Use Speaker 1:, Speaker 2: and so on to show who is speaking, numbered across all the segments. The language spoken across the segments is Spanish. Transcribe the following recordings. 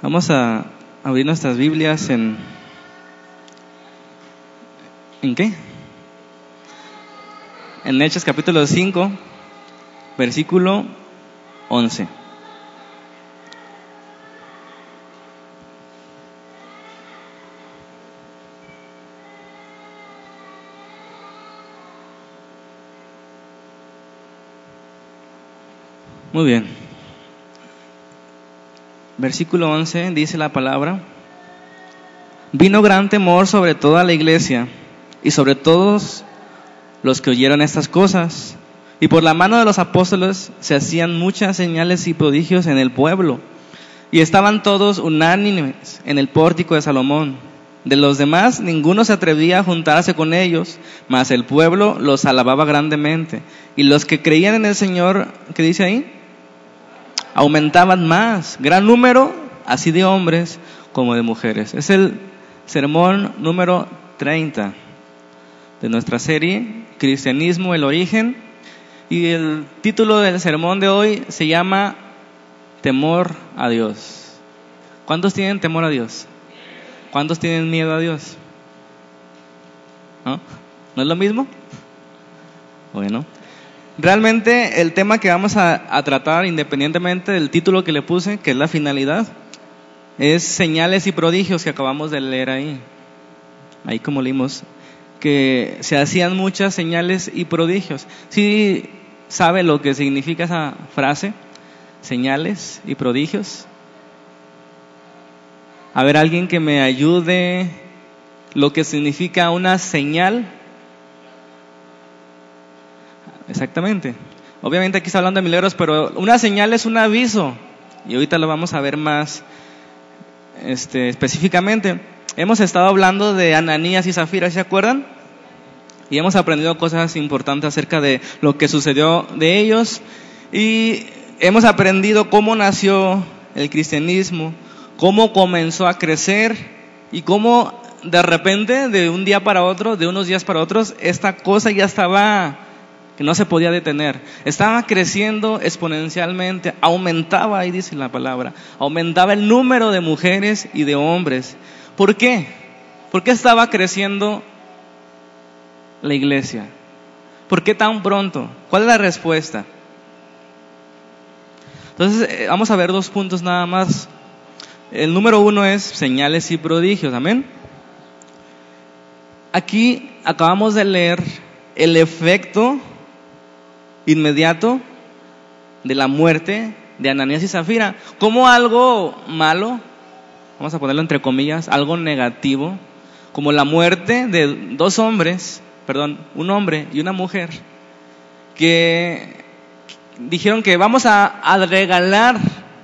Speaker 1: Vamos a abrir nuestras Biblias en... ¿En qué? En Hechos capítulo 5, versículo 11. Muy bien. Versículo 11 dice la palabra, vino gran temor sobre toda la iglesia y sobre todos los que oyeron estas cosas. Y por la mano de los apóstoles se hacían muchas señales y prodigios en el pueblo. Y estaban todos unánimes en el pórtico de Salomón. De los demás, ninguno se atrevía a juntarse con ellos, mas el pueblo los alababa grandemente. Y los que creían en el Señor, ¿qué dice ahí? Aumentaban más, gran número, así de hombres como de mujeres. Es el sermón número 30 de nuestra serie, Cristianismo, el origen. Y el título del sermón de hoy se llama Temor a Dios. ¿Cuántos tienen temor a Dios? ¿Cuántos tienen miedo a Dios? ¿No? ¿No es lo mismo? Bueno, Realmente el tema que vamos a, tratar, independientemente del título que le puse, que es la finalidad, es señales y prodigios que acabamos de leer ahí. Ahí como leímos, que se hacían muchas señales y prodigios. ¿Sí sabe lo que significa esa frase? Señales y prodigios. A ver, alguien que me ayude lo que significa una señal Exactamente. Obviamente aquí está hablando de milagros, pero una señal es un aviso. Y ahorita lo vamos a ver más este, específicamente. Hemos estado hablando de Ananías y Zafira, ¿se acuerdan? Y hemos aprendido cosas importantes acerca de lo que sucedió de ellos. Y hemos aprendido cómo nació el cristianismo, cómo comenzó a crecer y cómo de repente, de un día para otro, de unos días para otros, esta cosa ya estaba que no se podía detener. Estaba creciendo exponencialmente, aumentaba, ahí dice la palabra, aumentaba el número de mujeres y de hombres. ¿Por qué? ¿Por qué estaba creciendo la iglesia? ¿Por qué tan pronto? ¿Cuál es la respuesta? Entonces, eh, vamos a ver dos puntos nada más. El número uno es señales y prodigios, amén. Aquí acabamos de leer el efecto inmediato de la muerte de Ananías y Zafira, como algo malo, vamos a ponerlo entre comillas, algo negativo, como la muerte de dos hombres, perdón, un hombre y una mujer, que dijeron que vamos a, a regalar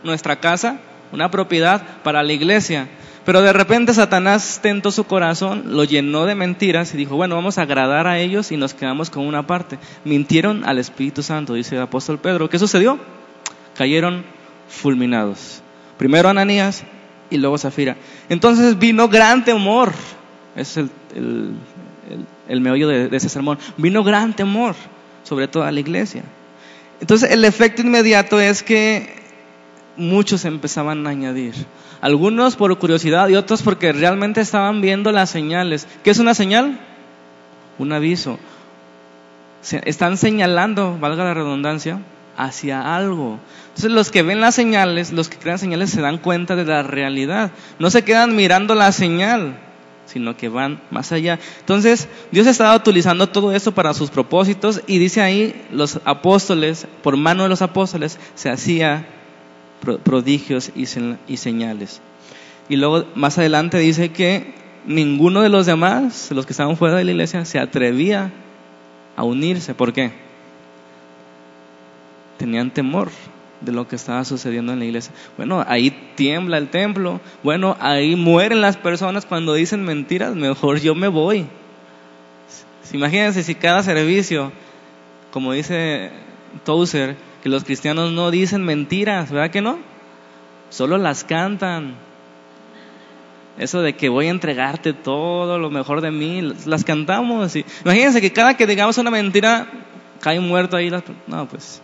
Speaker 1: nuestra casa, una propiedad para la iglesia. Pero de repente Satanás tentó su corazón, lo llenó de mentiras y dijo, bueno, vamos a agradar a ellos y nos quedamos con una parte. Mintieron al Espíritu Santo, dice el apóstol Pedro. ¿Qué sucedió? Cayeron fulminados. Primero Ananías y luego Zafira. Entonces vino gran temor. es el, el, meollo de, de ese sermón. Vino gran temor sobre toda la iglesia. Entonces el efecto inmediato es que muchos empezaban a añadir. Algunos por curiosidad y otros porque realmente estaban viendo las señales. ¿Qué es una señal? Un aviso. Están señalando, valga la redundancia, hacia algo. Entonces los que ven las señales, los que crean señales, se dan cuenta de la realidad. No se quedan mirando la señal, sino que van más allá. Entonces Dios estaba utilizando todo esto para sus propósitos y dice ahí los apóstoles, por mano de los apóstoles, se hacía prodigios y señales. Y luego más adelante dice que ninguno de los demás, los que estaban fuera de la iglesia, se atrevía a unirse. ¿Por qué? Tenían temor de lo que estaba sucediendo en la iglesia. Bueno, ahí tiembla el templo. Bueno, ahí mueren las personas cuando dicen mentiras. Mejor yo me voy. Imagínense si cada servicio, como dice Tozer, que los cristianos no dicen mentiras, ¿verdad que no? Solo las cantan. Eso de que voy a entregarte todo lo mejor de mí, las cantamos. Imagínense que cada que digamos una mentira, cae muerto ahí. No, pues.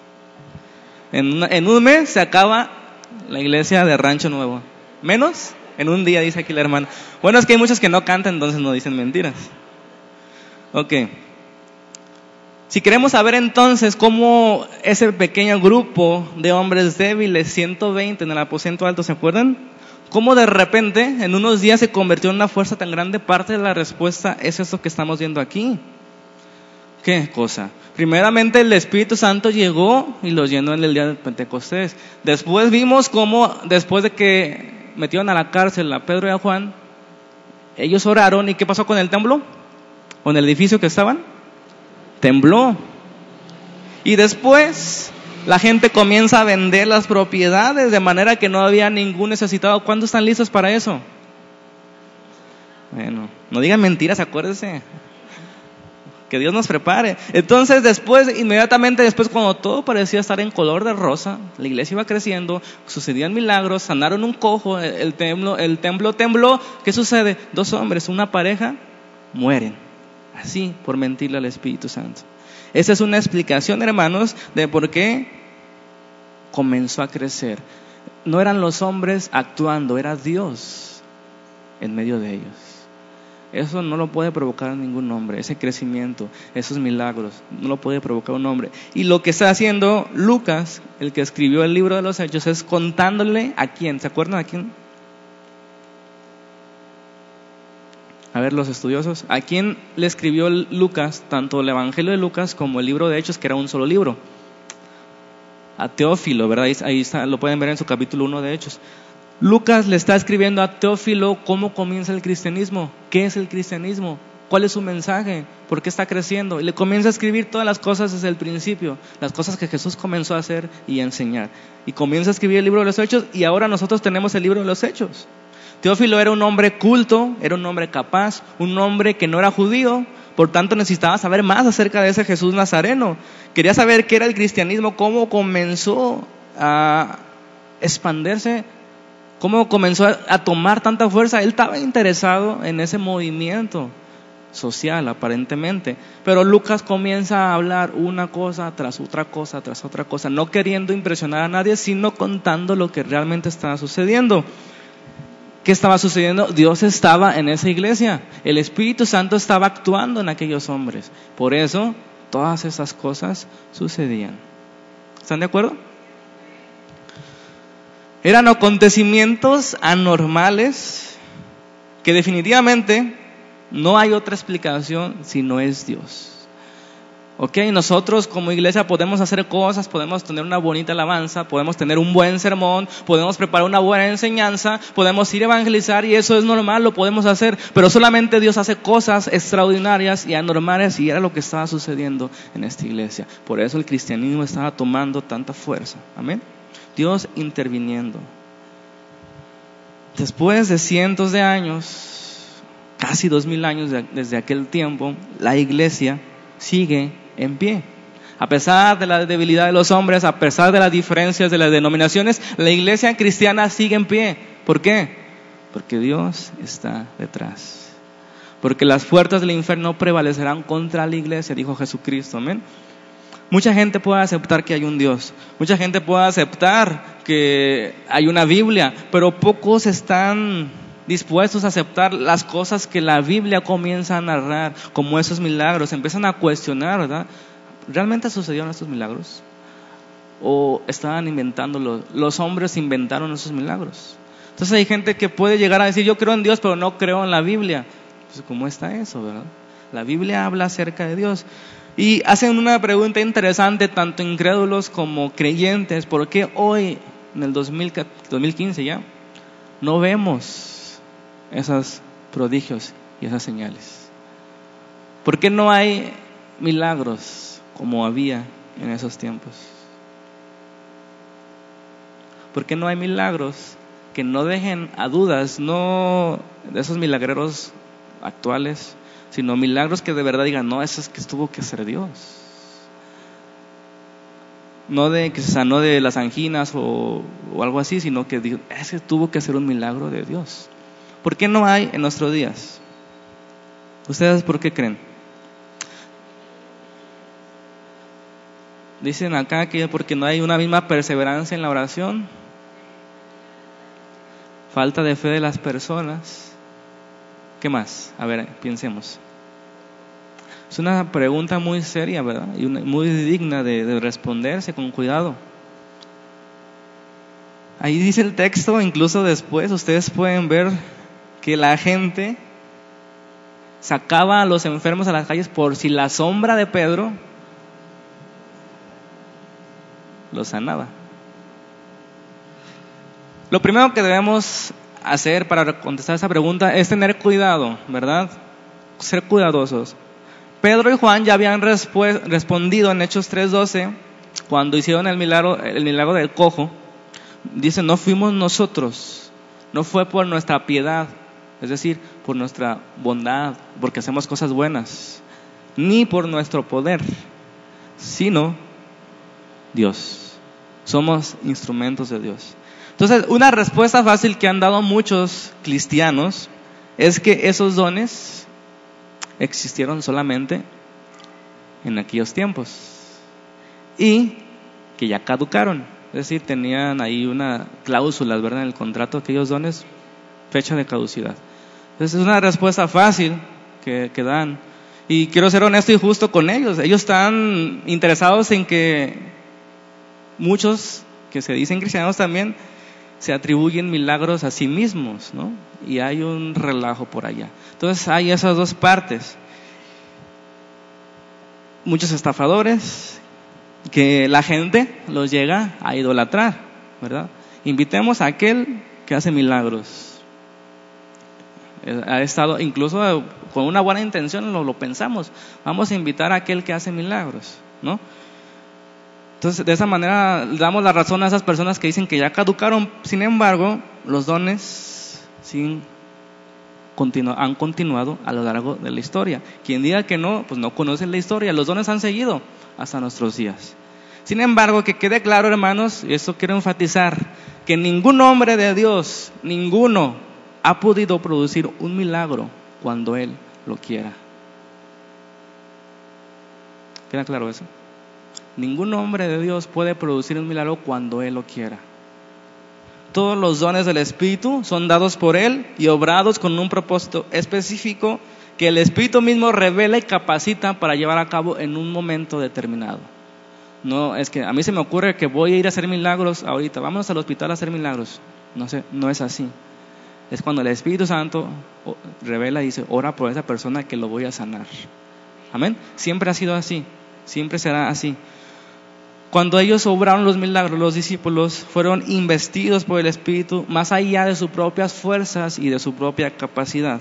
Speaker 1: En, en un mes se acaba la iglesia de Rancho Nuevo. ¿Menos? En un día, dice aquí la hermana. Bueno, es que hay muchos que no cantan, entonces no dicen mentiras. Ok. Si queremos saber entonces cómo ese pequeño grupo de hombres débiles, 120 en el aposento alto, ¿se acuerdan? Cómo de repente, en unos días, se convirtió en una fuerza tan grande, parte de la respuesta es eso que estamos viendo aquí. ¿Qué cosa? Primeramente el Espíritu Santo llegó y los llenó en el día de Pentecostés. Después vimos cómo, después de que metieron a la cárcel a Pedro y a Juan, ellos oraron y ¿qué pasó con el templo? ¿Con el edificio que estaban? Tembló. Y después la gente comienza a vender las propiedades de manera que no había ningún necesitado. ¿Cuándo están listos para eso? Bueno, no digan mentiras, acuérdense. Que Dios nos prepare. Entonces después, inmediatamente después, cuando todo parecía estar en color de rosa, la iglesia iba creciendo, sucedían milagros, sanaron un cojo, el templo, el templo tembló. ¿Qué sucede? Dos hombres, una pareja, mueren. Así, por mentirle al Espíritu Santo. Esa es una explicación, hermanos, de por qué comenzó a crecer. No eran los hombres actuando, era Dios en medio de ellos. Eso no lo puede provocar ningún hombre, ese crecimiento, esos milagros, no lo puede provocar un hombre. Y lo que está haciendo Lucas, el que escribió el libro de los Hechos, es contándole a quién, ¿se acuerdan a quién? A ver, los estudiosos, ¿a quién le escribió Lucas, tanto el Evangelio de Lucas como el libro de Hechos, que era un solo libro? A Teófilo, ¿verdad? Ahí está, lo pueden ver en su capítulo 1 de Hechos. Lucas le está escribiendo a Teófilo cómo comienza el cristianismo, qué es el cristianismo, cuál es su mensaje, por qué está creciendo. Y le comienza a escribir todas las cosas desde el principio, las cosas que Jesús comenzó a hacer y a enseñar. Y comienza a escribir el libro de los Hechos y ahora nosotros tenemos el libro de los Hechos. Teófilo era un hombre culto, era un hombre capaz, un hombre que no era judío, por tanto necesitaba saber más acerca de ese Jesús Nazareno. Quería saber qué era el cristianismo, cómo comenzó a expandirse, cómo comenzó a tomar tanta fuerza. Él estaba interesado en ese movimiento social, aparentemente. Pero Lucas comienza a hablar una cosa tras otra cosa, tras otra cosa, no queriendo impresionar a nadie, sino contando lo que realmente estaba sucediendo. ¿Qué estaba sucediendo? Dios estaba en esa iglesia. El Espíritu Santo estaba actuando en aquellos hombres. Por eso todas esas cosas sucedían. ¿Están de acuerdo? Eran acontecimientos anormales que definitivamente no hay otra explicación si no es Dios. Ok, nosotros como iglesia podemos hacer cosas, podemos tener una bonita alabanza, podemos tener un buen sermón, podemos preparar una buena enseñanza, podemos ir a evangelizar y eso es normal, lo podemos hacer, pero solamente Dios hace cosas extraordinarias y anormales y era lo que estaba sucediendo en esta iglesia. Por eso el cristianismo estaba tomando tanta fuerza. Amén. Dios interviniendo. Después de cientos de años, casi dos mil años desde aquel tiempo, la iglesia sigue en pie. A pesar de la debilidad de los hombres, a pesar de las diferencias de las denominaciones, la iglesia cristiana sigue en pie. ¿Por qué? Porque Dios está detrás. Porque las puertas del infierno prevalecerán contra la iglesia, dijo Jesucristo. Amén. Mucha gente puede aceptar que hay un Dios. Mucha gente puede aceptar que hay una Biblia, pero pocos están dispuestos a aceptar las cosas que la Biblia comienza a narrar, como esos milagros, empiezan a cuestionar, ¿verdad? ¿Realmente sucedieron estos milagros? ¿O estaban inventándolos? Los hombres inventaron esos milagros. Entonces hay gente que puede llegar a decir, yo creo en Dios, pero no creo en la Biblia. Pues, ¿cómo está eso, verdad? La Biblia habla acerca de Dios. Y hacen una pregunta interesante, tanto incrédulos como creyentes, ¿por qué hoy, en el 2015 ya, no vemos esos prodigios y esas señales? ¿Por qué no hay milagros como había en esos tiempos? ¿Por qué no hay milagros que no dejen a dudas, no de esos milagreros actuales, sino milagros que de verdad digan, no, eso es que tuvo que ser Dios? No de que se sanó de las anginas o, algo así, sino que ese tuvo que ser un milagro de Dios. ¿Por qué no hay en nuestros días? ¿Ustedes por qué creen? Dicen acá que porque no hay una misma perseverancia en la oración. falta de fe de las personas. ¿Qué más? A ver, pensemos. Es una pregunta muy seria, ¿verdad? Y muy digna de, responderse con cuidado. Ahí dice el texto, incluso después ustedes pueden ver que la gente sacaba a los enfermos a las calles por si la sombra de Pedro los sanaba. Lo primero que debemos hacer para contestar esa pregunta es tener cuidado, ¿verdad? Ser cuidadosos. Pedro y Juan ya habían respondido en Hechos 3:12 cuando hicieron el milagro, el milagro del cojo. Dicen, no fuimos nosotros, no fue por nuestra piedad, es decir, por nuestra bondad, porque hacemos cosas buenas, ni por nuestro poder, sino Dios. Somos instrumentos de Dios. Entonces, una respuesta fácil que han dado muchos cristianos es que esos dones existieron solamente en aquellos tiempos y que ya caducaron. Es decir, tenían ahí una cláusula, ¿verdad? En el contrato, aquellos dones, fecha de caducidad. Entonces es una respuesta fácil que, que dan. Y quiero ser honesto y justo con ellos. Ellos están interesados en que muchos que se dicen cristianos también se atribuyen milagros a sí mismos, ¿no? Y hay un relajo por allá. Entonces hay esas dos partes. Muchos estafadores que la gente los llega a idolatrar, ¿verdad? Invitemos a aquel que hace milagros. Ha estado incluso con una buena intención, lo, pensamos. Vamos a invitar a aquel que hace milagros, ¿no? Entonces, de esa manera damos la razón a esas personas que dicen que ya caducaron. Sin embargo, los dones han continuado a lo largo de la historia. Quien diga que no, pues no conoce la historia. Los dones han seguido hasta nuestros días. Sin embargo, que quede claro, hermanos, y eso quiero enfatizar, que ningún hombre de Dios, ninguno, ha podido producir un milagro cuando Él lo quiera. ¿Queda claro eso? Ningún hombre de Dios puede producir un milagro cuando Él lo quiera. Todos los dones del Espíritu son dados por Él y obrados con un propósito específico que el Espíritu mismo revela y capacita para llevar a cabo en un momento determinado. No, es que a mí se me ocurre que voy a ir a hacer milagros ahorita, vamos al hospital a hacer milagros. No sé, no es así. Es cuando el Espíritu Santo revela y dice, ora por esa persona que lo voy a sanar. Amén. Siempre ha sido así, siempre será así. Cuando ellos obraron los milagros, los discípulos fueron investidos por el Espíritu más allá de sus propias fuerzas y de su propia capacidad.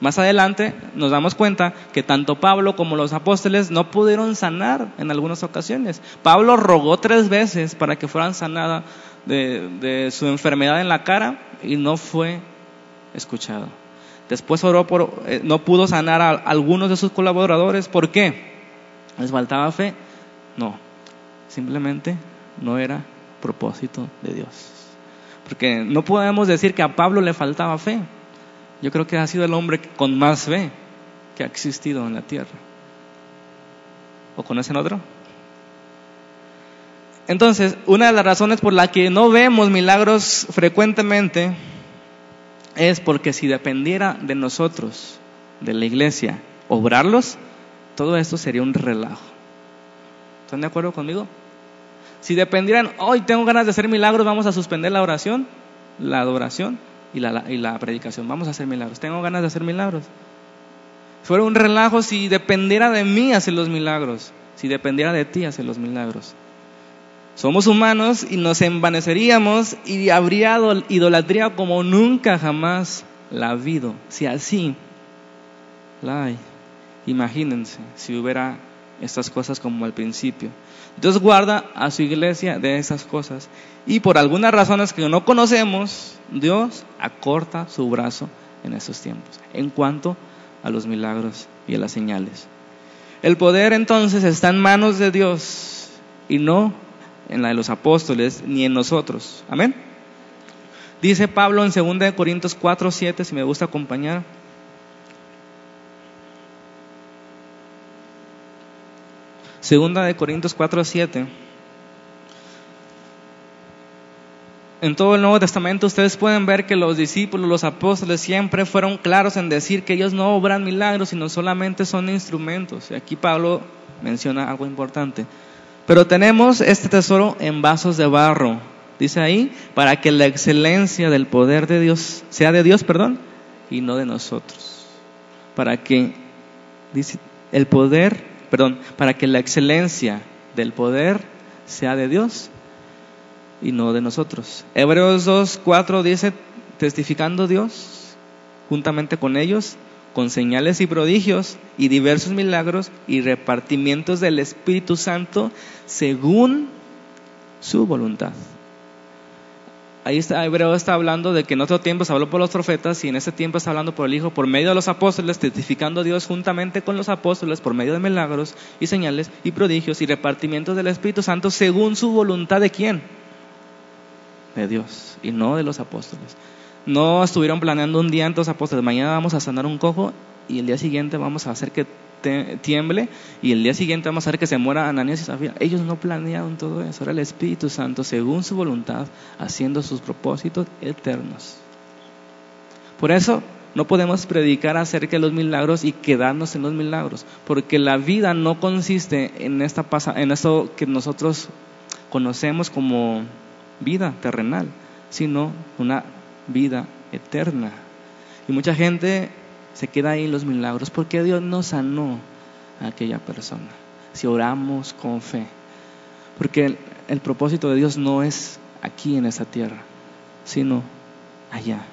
Speaker 1: Más adelante nos damos cuenta que tanto Pablo como los apóstoles no pudieron sanar en algunas ocasiones. Pablo rogó tres veces para que fueran sanadas de, su enfermedad en la cara y no fue escuchado. Después oró por, eh, no pudo sanar a algunos de sus colaboradores. ¿Por qué? ¿Les faltaba fe? No, Simplemente no era propósito de Dios. Porque no podemos decir que a Pablo le faltaba fe. Yo creo que ha sido el hombre con más fe que ha existido en la tierra. ¿O conocen otro? Entonces, una de las razones por la que no vemos milagros frecuentemente es porque si dependiera de nosotros, de la iglesia, obrarlos, todo esto sería un relajo. ¿Están de acuerdo conmigo? Si dependieran, hoy tengo ganas de hacer milagros, vamos a suspender la oración, la adoración y la, y predicación. Vamos a hacer milagros. Tengo ganas de hacer milagros. Fuera un relajo si dependiera de mí hacer los milagros, si dependiera de ti hacer los milagros. Somos humanos y nos envaneceríamos y habría idolatría como nunca jamás la ha habido. Si así la hay, imagínense si hubiera estas cosas como al principio. Dios guarda a su iglesia de esas cosas. Y por algunas razones que no conocemos, Dios acorta su brazo en esos tiempos, en cuanto a los milagros y a las señales. El poder entonces está en manos de Dios y no en la de los apóstoles ni en nosotros. Amén. Dice Pablo en 2 Corintios 4, 7, si me gusta acompañar. Segunda de Corintios 4, 7. en todo el Nuevo Testamento ustedes pueden ver que los discípulos, los apóstoles siempre fueron claros en decir que ellos no obran milagros, sino solamente son instrumentos. Y aquí Pablo menciona algo importante. Pero tenemos este tesoro en vasos de barro, dice ahí, para que la excelencia del poder de Dios sea de Dios, perdón, y no de nosotros. Para que dice el poder, perdón, para que la excelencia del poder sea de Dios y no de nosotros. Hebreos 2, 4 dice, testificando Dios juntamente con ellos, con señales y prodigios y diversos milagros y repartimientos del Espíritu Santo según su voluntad. Ahí está, Hebreo está hablando de que en otro tiempo se habló por los profetas y en ese tiempo está hablando por el Hijo por medio de los apóstoles, testificando a Dios juntamente con los apóstoles por medio de milagros y señales y prodigios y repartimientos del Espíritu Santo según su voluntad de quién? de Dios y no de los apóstoles. No estuvieron planeando un día los apóstoles, mañana vamos a sanar un cojo y el día siguiente vamos a hacer que tiemble y el día siguiente vamos a hacer que se muera Ananías y Zafira. Ellos no planearon todo eso, era el Espíritu Santo según su voluntad haciendo sus propósitos eternos. Por eso no podemos predicar acerca de los milagros y quedarnos en los milagros, porque la vida no consiste en esta en esto que nosotros conocemos como vida terrenal, sino una vida eterna. Y mucha gente se queda ahí en los milagros porque Dios no sanó a aquella persona. Si oramos con fe. Porque el, propósito de Dios no es aquí en esta tierra, sino allá.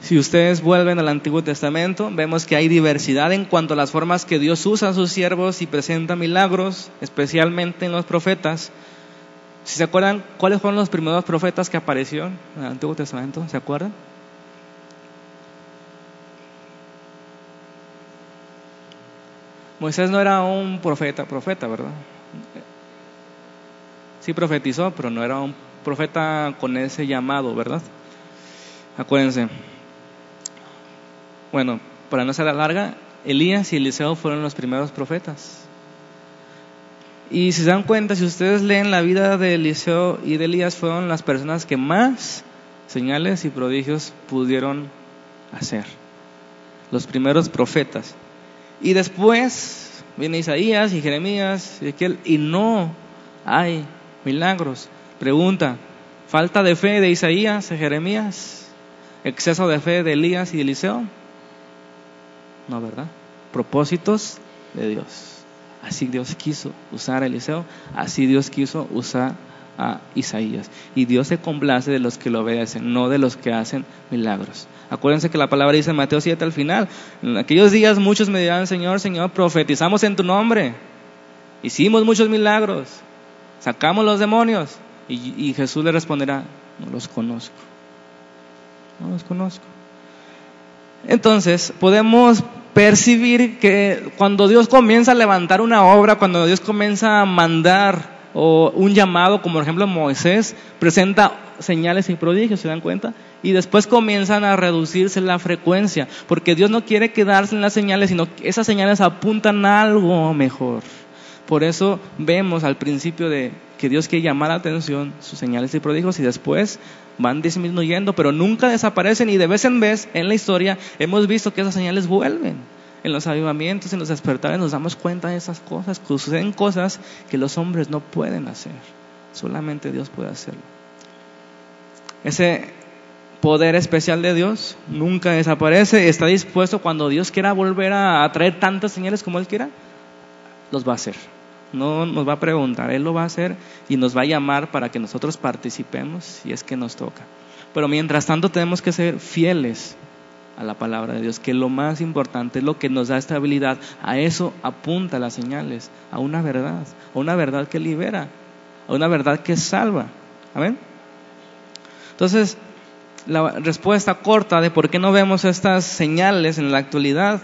Speaker 1: Si ustedes vuelven al Antiguo Testamento, vemos que hay diversidad en cuanto a las formas que Dios usa a sus siervos y presenta milagros, especialmente en los profetas. Si se acuerdan, ¿cuáles fueron los primeros profetas que aparecieron en el Antiguo Testamento? ¿Se acuerdan? Moisés no era un profeta, profeta, ¿verdad? Sí profetizó, pero no era un profeta con ese llamado, ¿verdad? Acuérdense. Bueno, para no ser larga, Elías y Eliseo fueron los primeros profetas. Y si se dan cuenta, si ustedes leen la vida de Eliseo y de Elías, fueron las personas que más señales y prodigios pudieron hacer. Los primeros profetas. Y después viene Isaías y Jeremías y y no hay milagros. Pregunta, ¿falta de fe de Isaías y Jeremías? ¿Exceso de fe de Elías y Eliseo? No, ¿verdad? Propósitos de Dios. Así Dios quiso usar a Eliseo, así Dios quiso usar a Isaías. Y Dios se complace de los que lo obedecen, no de los que hacen milagros. Acuérdense que la palabra dice en Mateo 7 al final, en aquellos días muchos me dirán, Señor, Señor, profetizamos en tu nombre, hicimos muchos milagros, sacamos los demonios. Y, y Jesús le responderá, no los conozco, no los conozco. Entonces, podemos percibir que cuando Dios comienza a levantar una obra, cuando Dios comienza a mandar o un llamado, como por ejemplo Moisés, presenta señales y prodigios, ¿se dan cuenta? Y después comienzan a reducirse la frecuencia, porque Dios no quiere quedarse en las señales, sino que esas señales apuntan a algo mejor. Por eso vemos al principio de que Dios quiere llamar la atención sus señales y prodigios y después van disminuyendo, pero nunca desaparecen y de vez en vez en la historia hemos visto que esas señales vuelven. En los avivamientos, en los despertares nos damos cuenta de esas cosas, que suceden cosas que los hombres no pueden hacer, solamente Dios puede hacerlo. Ese poder especial de Dios nunca desaparece, está dispuesto cuando Dios quiera volver a traer tantas señales como Él quiera, los va a hacer. No nos va a preguntar, Él lo va a hacer y nos va a llamar para que nosotros participemos si es que nos toca. Pero mientras tanto tenemos que ser fieles a la palabra de Dios, que lo más importante es lo que nos da estabilidad. A eso apunta las señales, a una verdad, a una verdad que libera, a una verdad que salva. Amén. Entonces, la respuesta corta de por qué no vemos estas señales en la actualidad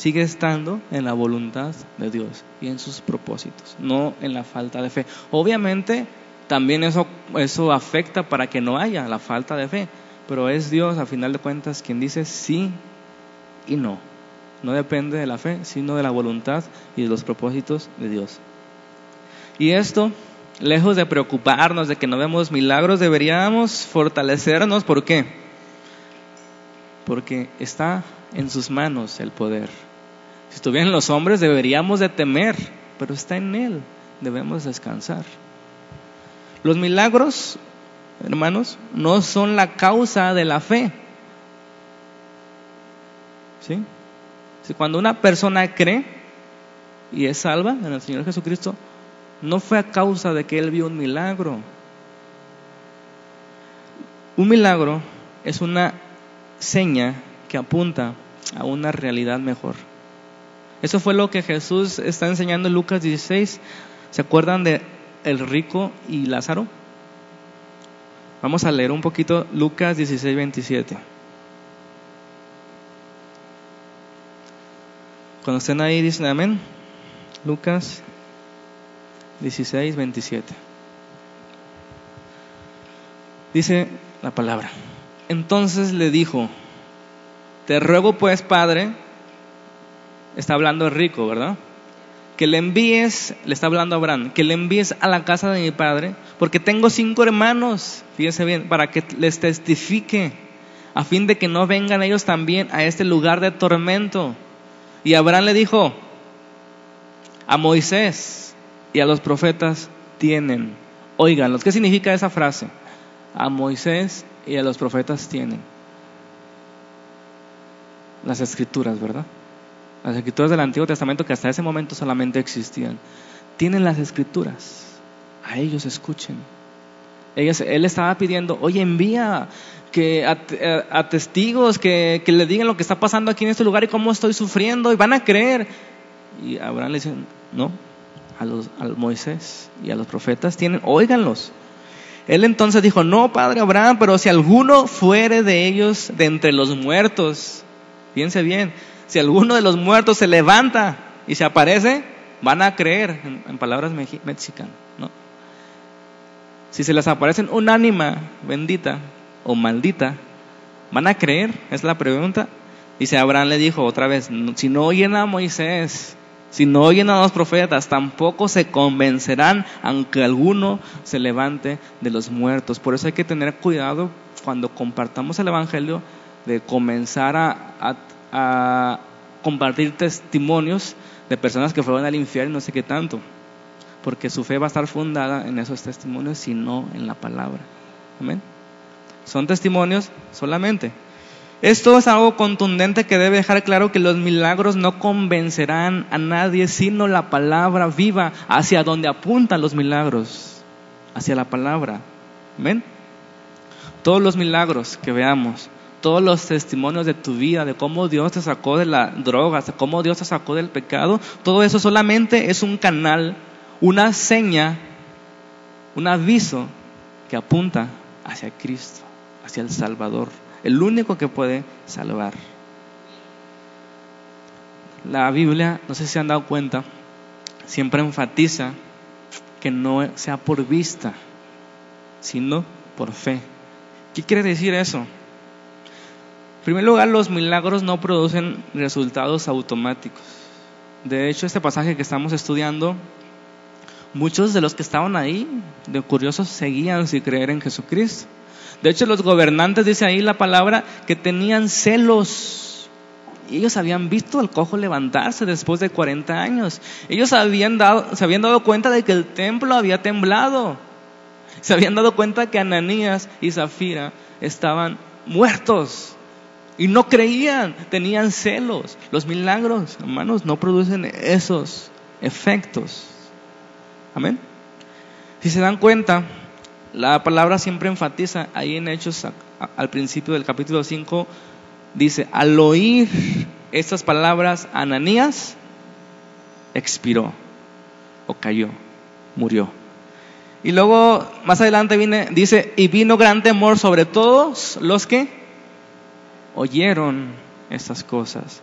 Speaker 1: sigue estando en la voluntad de Dios y en sus propósitos, no en la falta de fe. Obviamente, también eso, eso afecta para que no haya la falta de fe, pero es Dios, a final de cuentas, quien dice sí y no. No depende de la fe, sino de la voluntad y de los propósitos de Dios. Y esto lejos de preocuparnos de que no vemos milagros, deberíamos fortalecernos. ¿Por qué? Porque está en sus manos el poder. Si estuvieran los hombres deberíamos de temer, pero está en Él, debemos descansar. Los milagros, hermanos, no son la causa de la fe. ¿Sí? Cuando una persona cree y es salva en el Señor Jesucristo, no fue a causa de que Él vio un milagro. Un milagro es una seña que apunta a una realidad mejor. Eso fue lo que Jesús está enseñando en Lucas 16. ¿Se acuerdan de el rico y Lázaro? Vamos a leer un poquito Lucas 16, 27. Cuando estén ahí dicen amén. Lucas 16, 27. Dice la palabra. Entonces le dijo, te ruego pues, Padre, está hablando el rico, ¿verdad? Que le envíes, le está hablando a Abraham, que le envíes a la casa de mi padre, porque tengo cinco hermanos, fíjese bien, para que les testifique, a fin de que no vengan ellos también a este lugar de tormento. Y Abraham le dijo, a Moisés y a los profetas tienen. Oigan, ¿qué significa esa frase? A Moisés y a los profetas tienen. Las escrituras, ¿verdad? Las escrituras del Antiguo Testamento que hasta ese momento solamente existían. Tienen las escrituras. A ellos escuchen. él estaba pidiendo, oye, envía que a, testigos que, que, le digan lo que está pasando aquí en este lugar y cómo estoy sufriendo y van a creer. Y Abraham le dice, no, a, los, a Moisés y a los profetas tienen, óiganlos. Él entonces dijo, no, padre Abraham, pero si alguno fuere de ellos de entre los muertos, piense bien, si alguno de los muertos se levanta y se aparece, van a creer, en, palabras mexicanas, ¿no? Si se les aparece un ánima bendita o maldita, ¿van a creer? Es la pregunta. Dice Abraham le dijo otra vez, si no oyen a Moisés si no oyen a los profetas, tampoco se convencerán aunque alguno se levante de los muertos. Por eso hay que tener cuidado cuando compartamos el Evangelio de comenzar a, compartir testimonios de personas que fueron al infierno y no sé qué tanto. Porque su fe va a estar fundada en esos testimonios y no en la palabra. Amén. Son testimonios solamente. Esto es algo contundente que debe dejar claro que los milagros no convencerán a nadie, sino la palabra viva hacia donde apuntan los milagros, hacia la palabra. ¿Ven? Todos los milagros que veamos, todos los testimonios de tu vida, de cómo Dios te sacó de la droga, de cómo Dios te sacó del pecado, todo eso solamente es un canal, una seña, un aviso que apunta hacia Cristo, hacia el Salvador el único que puede salvar. La Biblia, no sé si han dado cuenta, siempre enfatiza que no sea por vista, sino por fe. ¿Qué quiere decir eso? En primer lugar, los milagros no producen resultados automáticos. De hecho, este pasaje que estamos estudiando, muchos de los que estaban ahí, de curiosos, seguían sin creer en Jesucristo. De hecho, los gobernantes, dice ahí la palabra, que tenían celos. Ellos habían visto al cojo levantarse después de 40 años. Ellos habían dado, se habían dado cuenta de que el templo había temblado. Se habían dado cuenta que Ananías y Zafira estaban muertos. Y no creían, tenían celos. Los milagros, hermanos, no producen esos efectos. Amén. Si se dan cuenta, la palabra siempre enfatiza, ahí en Hechos al principio del capítulo 5, dice, al oír estas palabras, Ananías expiró o cayó, murió. Y luego más adelante viene, dice, y vino gran temor sobre todos los que oyeron estas cosas.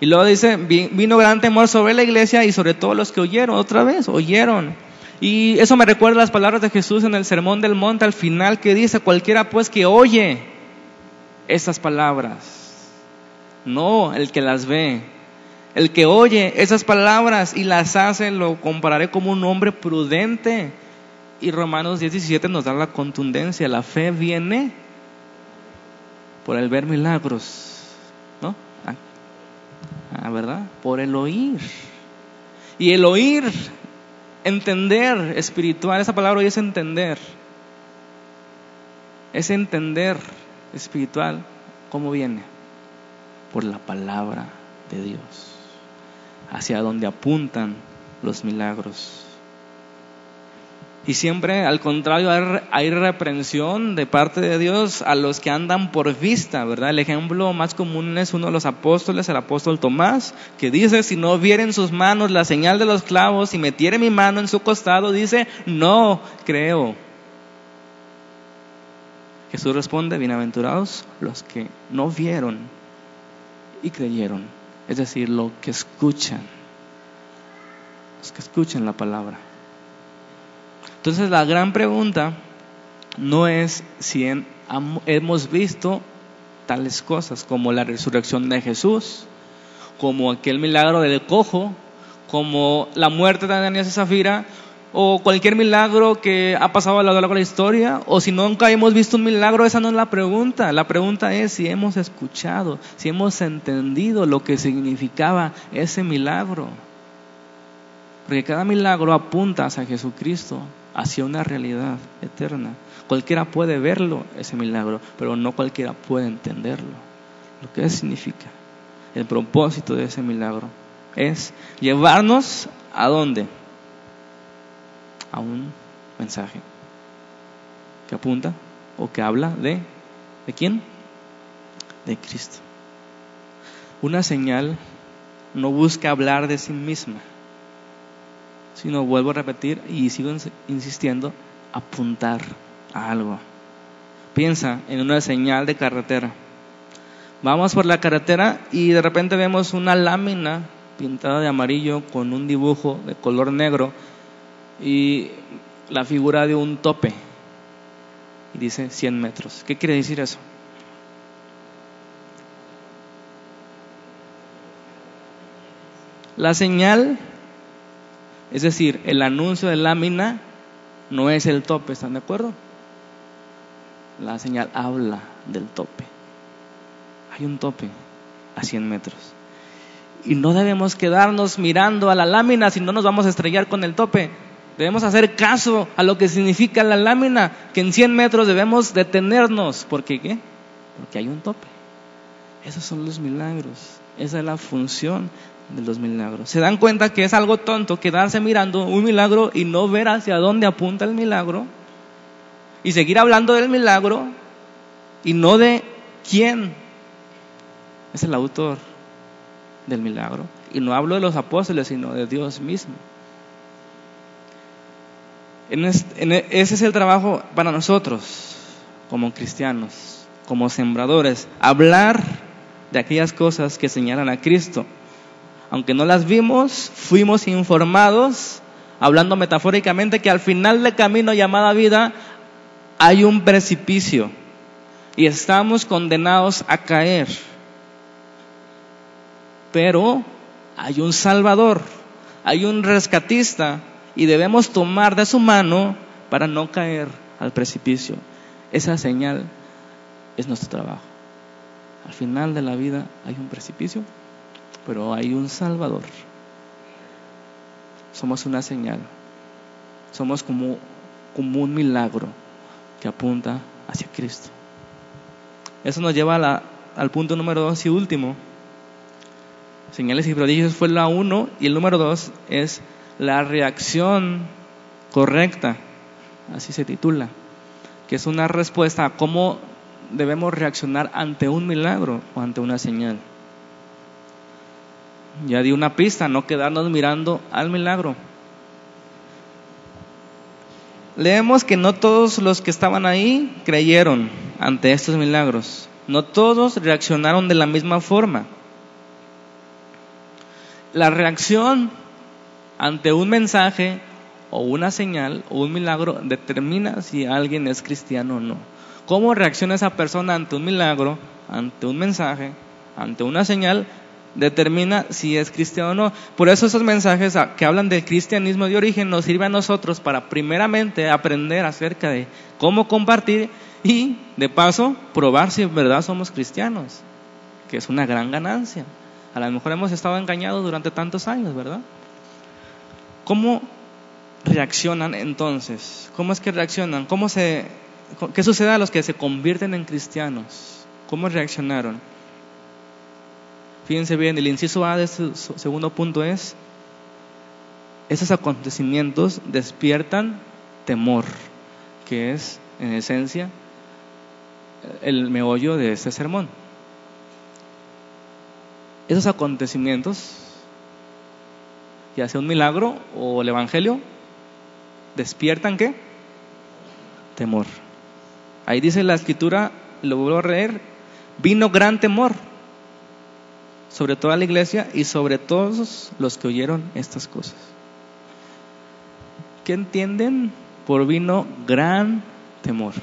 Speaker 1: Y luego dice, vino gran temor sobre la iglesia y sobre todos los que oyeron, otra vez, oyeron. Y eso me recuerda las palabras de Jesús en el Sermón del Monte al final que dice, cualquiera pues que oye esas palabras, no el que las ve, el que oye esas palabras y las hace, lo compararé como un hombre prudente Y Romanos 10, 17 nos da la contundencia. La fe viene por el ver milagros, ¿no? Ah, ah ¿verdad? Por el oír. Y el oír, entender espiritual, esa palabra hoy es entender. Es entender espiritual, ¿cómo viene? Por la palabra de Dios, hacia donde apuntan los milagros. Y siempre, al contrario, hay reprensión de parte de Dios a los que andan por vista, ¿verdad? El ejemplo más común es uno de los apóstoles, el apóstol Tomás, que dice, si no viere en sus manos la señal de los clavos y metiere mi mano en su costado, dice, no creo. Jesús responde, bienaventurados los que no vieron y creyeron, es decir, los que escuchan, los que escuchan la palabra. Entonces la gran pregunta no es si hemos visto tales cosas como la resurrección de Jesús, como aquel milagro del cojo, como la muerte de Ananías y Zafira, o cualquier milagro que ha pasado a lo largo de la historia, o si nunca hemos visto un milagro, esa no es la pregunta. La pregunta es si hemos escuchado, si hemos entendido lo que significaba ese milagro. Porque cada milagro apunta hacia Jesucristo, hacia una realidad eterna. Cualquiera puede verlo, ese milagro, pero no cualquiera puede entenderlo. Lo que significa. El propósito de ese milagro es llevarnos a dónde? A un mensaje que apunta o que habla de ¿de quién? De Cristo. Una señal no busca hablar de sí misma sino vuelvo a repetir y sigo insistiendo, apuntar a algo. Piensa en una señal de carretera. Vamos por la carretera y de repente vemos una lámina pintada de amarillo con un dibujo de color negro y la figura de un tope. Y dice 100 metros. ¿Qué quiere decir eso? La señal es decir, el anuncio de lámina no es el tope, ¿están de acuerdo? La señal habla del tope. Hay un tope a 100 metros. Y no debemos quedarnos mirando a la lámina, si no nos vamos a estrellar con el tope. Debemos hacer caso a lo que significa la lámina, que en 100 metros debemos detenernos. ¿Por qué? ¿Qué? Porque hay un tope. Esos son los milagros. Esa es la función de los milagros. Se dan cuenta que es algo tonto quedarse mirando un milagro y no ver hacia dónde apunta el milagro y seguir hablando del milagro y no de quién es el autor del milagro. Y no hablo de los apóstoles, sino de Dios mismo. E, ese es el trabajo para nosotros como cristianos, como sembradores, hablar de aquellas cosas que señalan a Cristo aunque no las vimos, fuimos informados, hablando metafóricamente, que al final del camino llamada vida hay un precipicio y estamos condenados a caer. Pero hay un Salvador, hay un rescatista y debemos tomar de su mano para no caer al precipicio. Esa señal es nuestro trabajo. Al final de la vida hay un precipicio pero hay un Salvador. Somos una señal. Somos como, un milagro que apunta hacia Cristo. Eso nos lleva al punto número dos y último. Señales y prodigios fue la uno y el número dos es la reacción correcta, así se titula, que es una respuesta a cómo debemos reaccionar ante un milagro o ante una señal. Ya di una pista, no quedarnos mirando al milagro. Leemos que no todos los que estaban ahí creyeron ante estos milagros. No todos reaccionaron de la misma forma. La reacción ante un mensaje o una señal o un milagro determina si alguien es cristiano o no. ¿Cómo reacciona esa persona ante un milagro, ante un mensaje, ante una señal? Determina si es cristiano o no. Por eso esos mensajes que hablan del cristianismo de origen nos sirven a nosotros para primeramente aprender acerca de cómo compartir y de paso probar si en verdad somos cristianos, que es una gran ganancia. A lo mejor hemos estado engañados durante tantos años, ¿verdad? ¿Cómo reaccionan entonces? ¿Cómo es que reaccionan? ¿Cómo se, ¿Qué sucede a los que se convierten en cristianos? ¿Cómo reaccionaron? Fíjense bien, el inciso A de este segundo punto es, esos acontecimientos despiertan temor, que es en esencia el meollo de este sermón. Esos acontecimientos, ya sea un milagro o el Evangelio, despiertan qué? Temor. Ahí dice la escritura, lo vuelvo a leer, vino gran temor sobre toda la iglesia y sobre todos los que oyeron estas cosas. ¿Qué entienden por vino gran temor?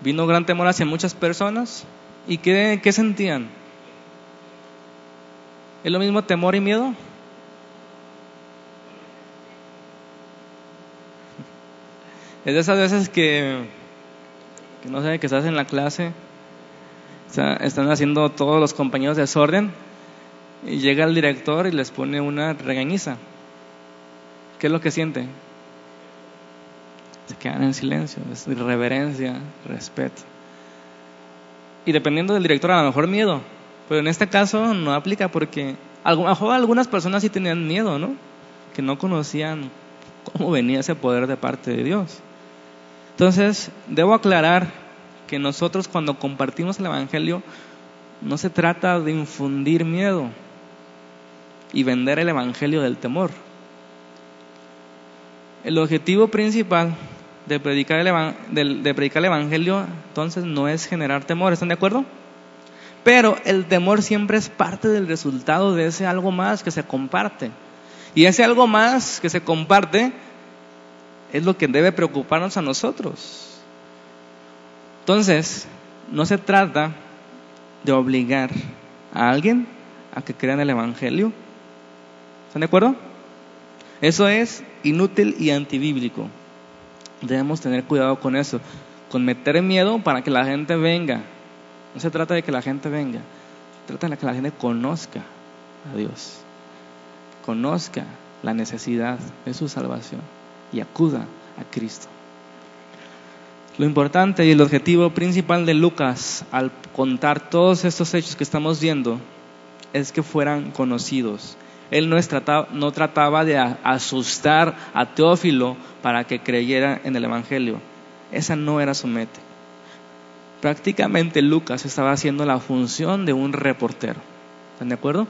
Speaker 1: Vino gran temor hacia muchas personas. ¿Y qué, sentían? ¿Es lo mismo temor y miedo? Es de esas veces que, no sé, que estás en la clase, están haciendo todos los compañeros desorden y llega el director y les pone una regañiza. ¿Qué es lo que sienten? se quedan en silencio, es reverencia, respeto. Y dependiendo del director, a lo mejor miedo, pero en este caso no aplica porque a lo mejor algunas personas sí tenían miedo, ¿no? Que no conocían cómo venía ese poder de parte de Dios. Entonces, debo aclarar que nosotros cuando compartimos el Evangelio, no se trata de infundir miedo y vender el Evangelio del temor. El objetivo principal de predicar, el, de, predicar el Evangelio, entonces no es generar temor, ¿están de acuerdo? Pero el temor siempre es parte del resultado de ese algo más que se comparte. Y ese algo más que se comparte es lo que debe preocuparnos a nosotros. Entonces, no se trata de obligar a alguien a que crea en el Evangelio. ¿Están de acuerdo? Eso es inútil y antibíblico. Debemos tener cuidado con eso, con meter miedo para que la gente venga. No se trata de que la gente venga, se trata de que la gente conozca a Dios, conozca la necesidad de su salvación y acuda a Cristo. Lo importante y el objetivo principal de Lucas al contar todos estos hechos que estamos viendo es que fueran conocidos él no, trataba, no trataba de asustar a Teófilo para que creyera en el Evangelio. Esa no era su meta. Prácticamente Lucas estaba haciendo la función de un reportero. ¿Están de acuerdo?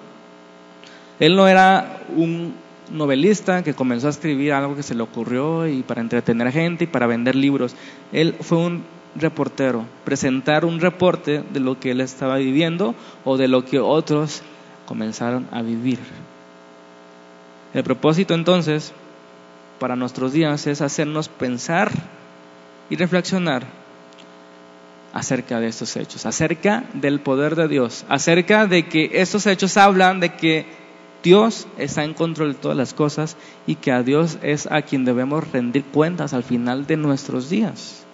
Speaker 1: Él no era un novelista que comenzó a escribir algo que se le ocurrió y para entretener a gente y para vender libros. Él fue un reportero, presentar un reporte de lo que él estaba viviendo o de lo que otros comenzaron a vivir. El propósito entonces para nuestros días es hacernos pensar y reflexionar acerca de estos hechos, acerca del poder de Dios, acerca de que estos hechos hablan de que Dios está en control de todas las cosas y que a Dios es a quien debemos rendir cuentas al final de nuestros días.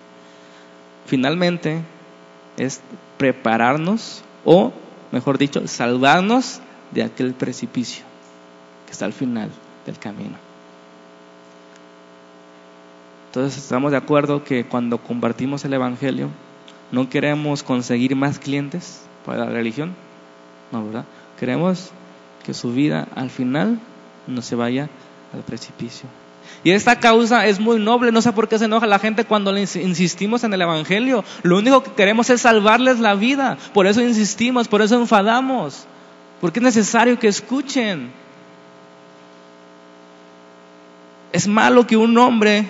Speaker 1: Finalmente es prepararnos o, mejor dicho, salvarnos de aquel precipicio está al final del camino. Entonces estamos de acuerdo que cuando compartimos el Evangelio no queremos conseguir más clientes para la religión, no, ¿verdad? Queremos que su vida al final no se vaya al precipicio. Y esta causa es muy noble, no sé por qué se enoja la gente cuando le insistimos en el Evangelio. Lo único que queremos es salvarles la vida, por eso insistimos, por eso enfadamos, porque es necesario que escuchen. Es malo que un hombre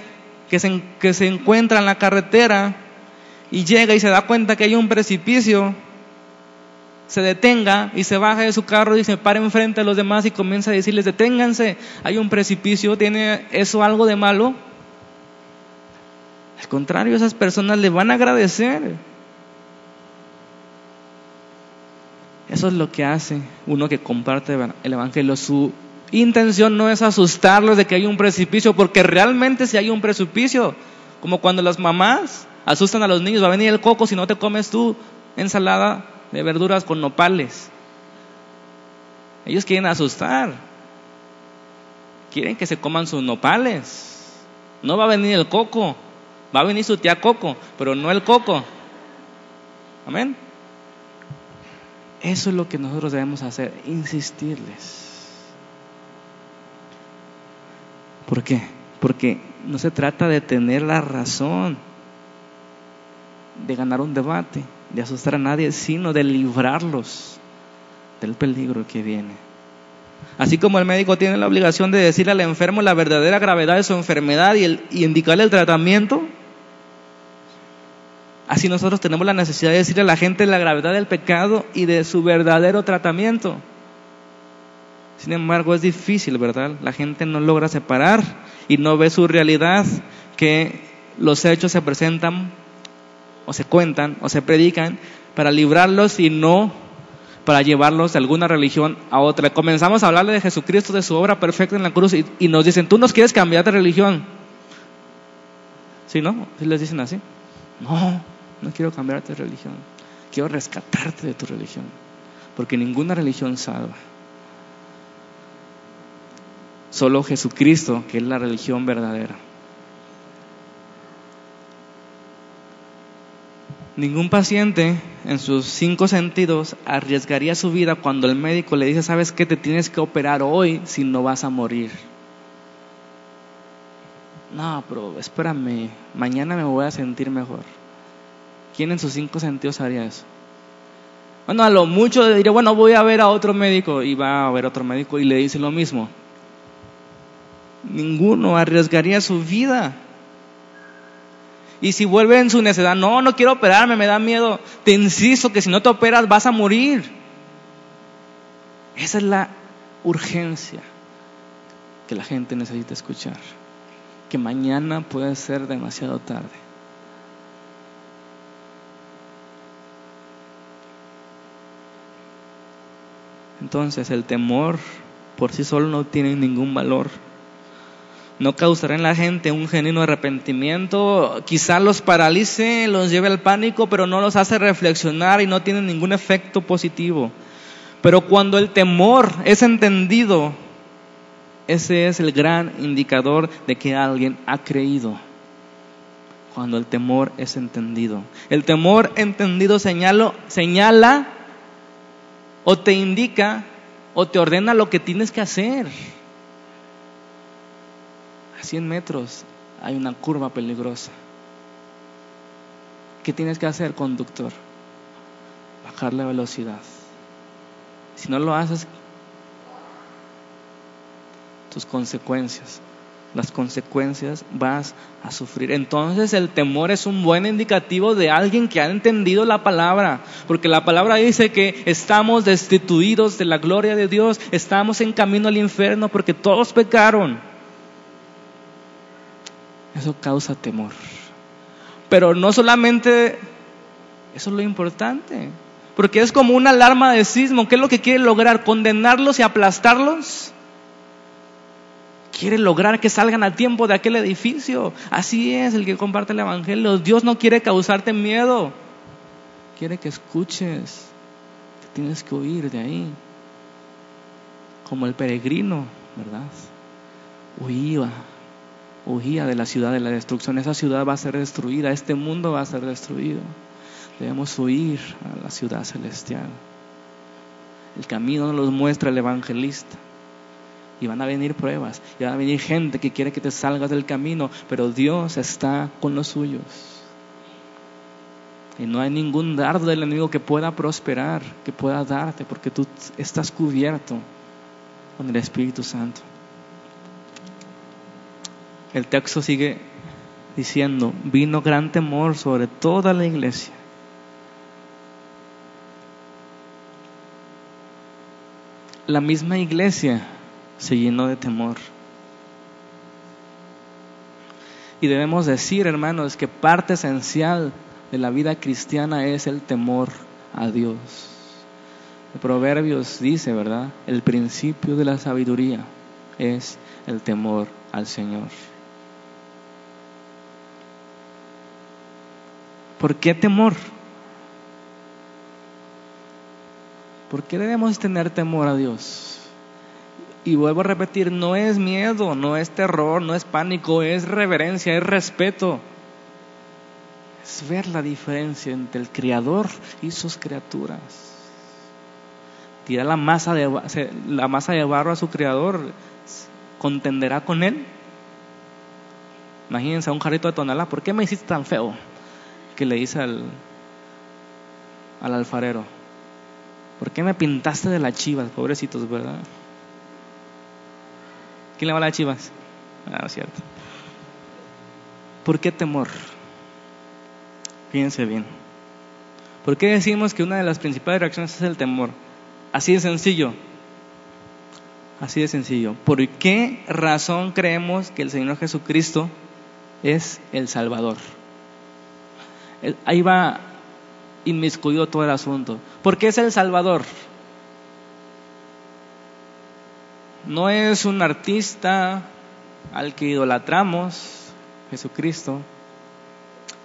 Speaker 1: que se, que se encuentra en la carretera y llega y se da cuenta que hay un precipicio, se detenga y se baja de su carro y se para enfrente a los demás y comienza a decirles, deténganse, hay un precipicio, ¿tiene eso algo de malo? Al contrario, esas personas le van a agradecer. Eso es lo que hace uno que comparte el Evangelio. Su intención no es asustarlos de que hay un precipicio, porque realmente si hay un precipicio, como cuando las mamás asustan a los niños, va a venir el coco si no te comes tú ensalada de verduras con nopales. Ellos quieren asustar. Quieren que se coman sus nopales. No va a venir el coco. Va a venir su tía Coco, pero no el coco. Amén. Eso es lo que nosotros debemos hacer, insistirles. ¿Por qué? Porque no se trata de tener la razón, de ganar un debate, de asustar a nadie, sino de librarlos del peligro que viene. Así como el médico tiene la obligación de decirle al enfermo la verdadera gravedad de su enfermedad y, y indicarle el tratamiento, Así nosotros tenemos la necesidad de decirle a la gente la gravedad del pecado y de su verdadero tratamiento. Sin embargo, es difícil, ¿verdad? La gente no logra separar y no ve su realidad, que los hechos se presentan o se cuentan o se predican para librarlos y no para llevarlos de alguna religión a otra. Comenzamos a hablarle de Jesucristo, de su obra perfecta en la cruz y, nos dicen, tú nos quieres cambiar de religión. ¿Sí, no? ¿Sí les dicen así? No, no quiero cambiarte de religión, quiero rescatarte de tu religión, porque ninguna religión salva. Solo Jesucristo, que es la religión verdadera. Ningún paciente en sus cinco sentidos arriesgaría su vida cuando el médico le dice, sabes que te tienes que operar hoy si no vas a morir. No, pero espérame, mañana me voy a sentir mejor. ¿Quién en sus cinco sentidos haría eso? Bueno, a lo mucho diría, bueno, voy a ver a otro médico y va a ver a otro médico y le dice lo mismo. Ninguno arriesgaría su vida. Y si vuelve en su necedad, no, no quiero operarme, me da miedo. Te insisto que si no te operas vas a morir. Esa es la urgencia que la gente necesita escuchar. Que mañana puede ser demasiado tarde. Entonces el temor por sí solo no tiene ningún valor. No causará en la gente un genuino arrepentimiento, quizá los paralice, los lleve al pánico, pero no los hace reflexionar y no tiene ningún efecto positivo. Pero cuando el temor es entendido, ese es el gran indicador de que alguien ha creído. Cuando el temor es entendido. El temor entendido señala o te indica o te ordena lo que tienes que hacer. A 100 metros hay una curva peligrosa. ¿Qué tienes que hacer, conductor? Bajar la velocidad. Si no lo haces, tus consecuencias las consecuencias vas a sufrir. Entonces el temor es un buen indicativo de alguien que ha entendido la palabra, porque la palabra dice que estamos destituidos de la gloria de Dios, estamos en camino al infierno porque todos pecaron. Eso causa temor. Pero no solamente, eso es lo importante, porque es como una alarma de sismo. ¿Qué es lo que quiere lograr? ¿Condenarlos y aplastarlos? quiere lograr que salgan a tiempo de aquel edificio. Así es el que comparte el Evangelio. Dios no quiere causarte miedo. Quiere que escuches. Que tienes que huir de ahí. Como el peregrino, ¿verdad? Huía. Huía de la ciudad de la destrucción. Esa ciudad va a ser destruida. Este mundo va a ser destruido. Debemos huir a la ciudad celestial. El camino nos lo muestra el evangelista. Y van a venir pruebas, y van a venir gente que quiere que te salgas del camino, pero Dios está con los suyos. Y no hay ningún dardo del enemigo que pueda prosperar, que pueda darte, porque tú estás cubierto con el Espíritu Santo. El texto sigue diciendo, vino gran temor sobre toda la iglesia. La misma iglesia se llenó de temor. Y debemos decir, hermanos, que parte esencial de la vida cristiana es el temor a Dios. El Proverbios dice, ¿verdad? El principio de la sabiduría es el temor al Señor. ¿Por qué temor? ¿Por qué debemos tener temor a Dios? Y vuelvo a repetir, no es miedo, no es terror, no es pánico, es reverencia, es respeto. Es ver la diferencia entre el Creador y sus criaturas. Tira la masa de, la masa de barro a su Creador, ¿contenderá con él? Imagínense a un jarrito de tonalá, ¿por qué me hiciste tan feo? Que le dice al, al alfarero, ¿por qué me pintaste de las chivas, pobrecitos, verdad? ¿Quién le va a las chivas? Ah, cierto. ¿Por qué temor? Fíjense bien. ¿Por qué decimos que una de las principales reacciones es el temor? Así de sencillo. Así de sencillo. ¿Por qué razón creemos que el Señor Jesucristo es el Salvador? Ahí va inmiscuido todo el asunto. ¿Por qué es el Salvador? no es un artista al que idolatramos, Jesucristo.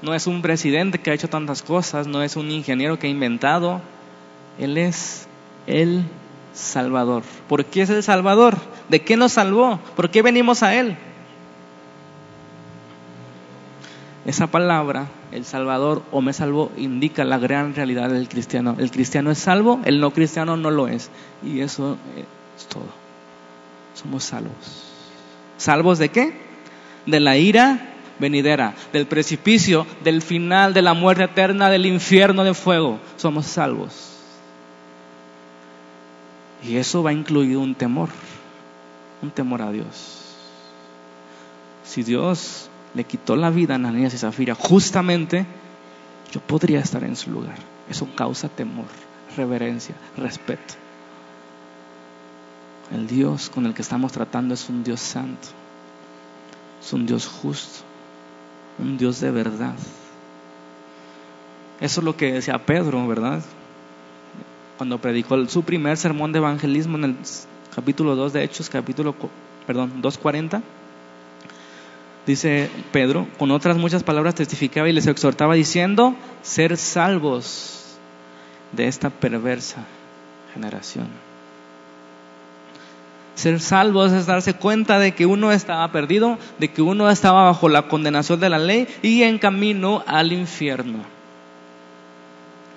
Speaker 1: No es un presidente que ha hecho tantas cosas, no es un ingeniero que ha inventado. Él es el Salvador. ¿Por qué es el Salvador? ¿De qué nos salvó? ¿Por qué venimos a Él? Esa palabra, el Salvador o me salvó, indica la gran realidad del cristiano. El cristiano es salvo, el no cristiano no lo es. Y eso es todo somos salvos. ¿Salvos de qué? De la ira venidera, del precipicio, del final, de la muerte eterna, del infierno de fuego. Somos salvos. Y eso va incluido un temor, un temor a Dios. Si Dios le quitó la vida a Ananías y Zafira, justamente yo podría estar en su lugar. Eso causa temor, reverencia, respeto. El Dios con el que estamos tratando es un Dios santo, es un Dios justo, un Dios de verdad. Eso es lo que decía Pedro, ¿verdad? Cuando predicó su primer sermón de evangelismo en el capítulo 2 de Hechos, capítulo, perdón, 2.40. Dice Pedro, con otras muchas palabras testificaba y les exhortaba diciendo, ser salvos de esta perversa generación. Ser salvos es darse cuenta de que uno estaba perdido, de que uno estaba bajo la condenación de la ley y en camino al infierno.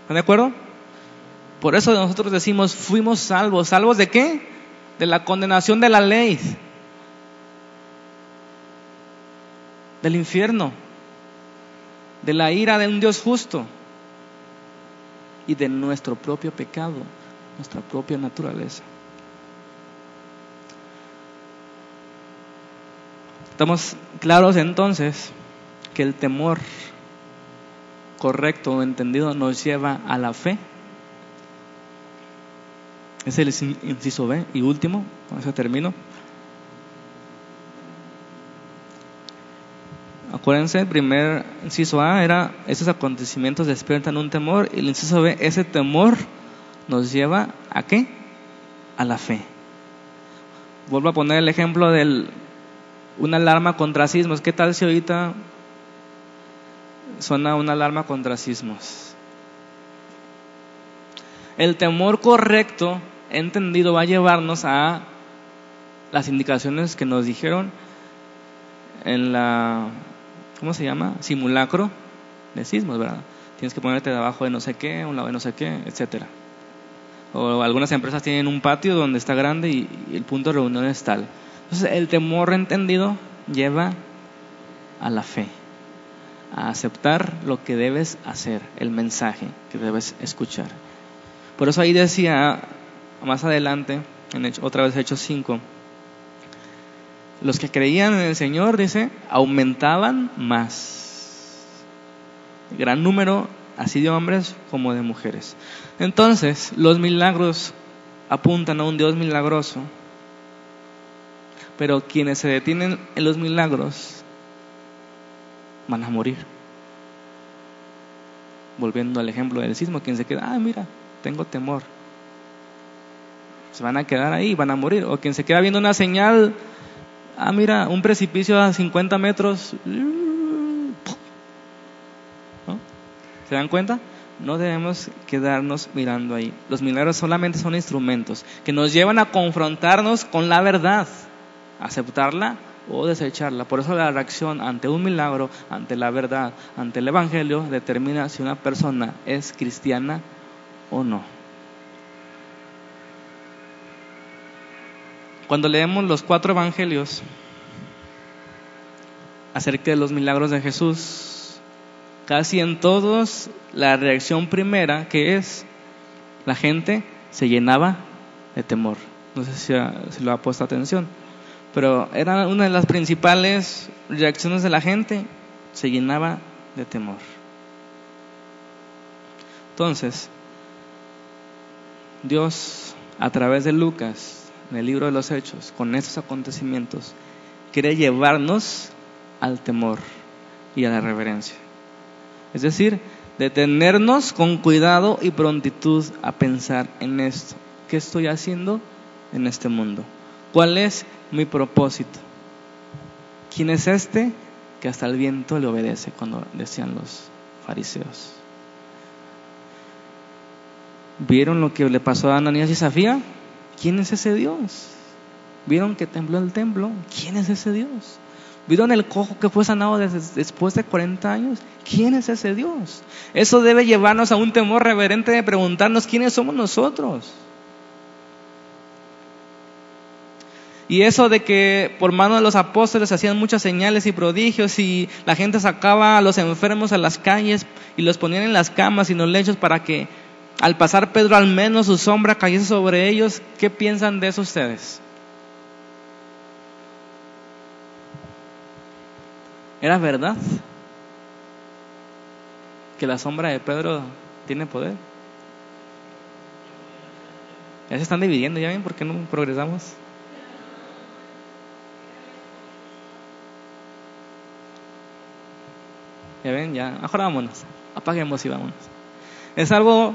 Speaker 1: ¿Están de acuerdo? Por eso nosotros decimos, fuimos salvos. ¿Salvos de qué? De la condenación de la ley. Del infierno. De la ira de un Dios justo. Y de nuestro propio pecado, nuestra propia naturaleza. Estamos claros entonces que el temor correcto o entendido nos lleva a la fe. Es el inciso B. Y último, con eso termino. Acuérdense, el primer inciso A era, esos acontecimientos despiertan un temor, y el inciso B, ese temor nos lleva a qué? A la fe. Vuelvo a poner el ejemplo del una alarma contra sismos. ¿Qué tal si ahorita suena una alarma contra sismos? El temor correcto, entendido, va a llevarnos a las indicaciones que nos dijeron en la, ¿cómo se llama? Simulacro de sismos, ¿verdad? Tienes que ponerte debajo de no sé qué, un lado de no sé qué, etcétera. O algunas empresas tienen un patio donde está grande y, el punto de reunión es tal. Entonces el temor entendido lleva a la fe, a aceptar lo que debes hacer, el mensaje que debes escuchar. Por eso ahí decía más adelante, en otra vez Hechos 5, los que creían en el Señor, dice, aumentaban más. Gran número, así de hombres como de mujeres. Entonces, los milagros apuntan a un Dios milagroso pero quienes se detienen en los milagros van a morir. Volviendo al ejemplo del sismo, quien se queda, ah, mira, tengo temor. Se van a quedar ahí, van a morir. O quien se queda viendo una señal, ah, mira, un precipicio a 50 metros. ¿Se dan cuenta? No debemos quedarnos mirando ahí. Los milagros solamente son instrumentos que nos llevan a confrontarnos con la verdad, aceptarla o desecharla. Por eso la reacción ante un milagro, ante la verdad, ante el Evangelio, determina si una persona es cristiana o no. Cuando leemos los cuatro evangelios acerca de los milagros de Jesús, casi en todos la reacción primera que es la gente se llenaba de temor. No sé si, si lo ha puesto atención, pero era una de las principales reacciones de la gente, se llenaba de temor. Entonces, Dios, a través de Lucas, en el libro de los Hechos, con estos acontecimientos, quiere llevarnos al temor y a la reverencia. Es decir, detenernos con cuidado y prontitud a pensar en esto. ¿Qué estoy haciendo en este mundo? ¿Cuál es mi propósito? ¿Quién es este que hasta el viento le obedece cuando decían los fariseos? ¿Vieron lo que le pasó a Ananías y Safía? ¿Quién es ese Dios? ¿Vieron que tembló el templo? ¿Quién es ese Dios? ¿Vieron el cojo que fue sanado después de 40 años? ¿Quién es ese Dios? Eso debe llevarnos a un temor reverente de preguntarnos quiénes somos nosotros. Y eso de que por mano de los apóstoles hacían muchas señales y prodigios y la gente sacaba a los enfermos a las calles y los ponían en las camas y en los lechos para que al pasar Pedro al menos su sombra cayese sobre ellos. ¿Qué piensan de eso ustedes? ¿Era verdad que la sombra de Pedro tiene poder? Ya se están dividiendo, ¿ya ven por qué no progresamos? Ya ven, ya, ahora vámonos, apaguemos y vámonos. Es algo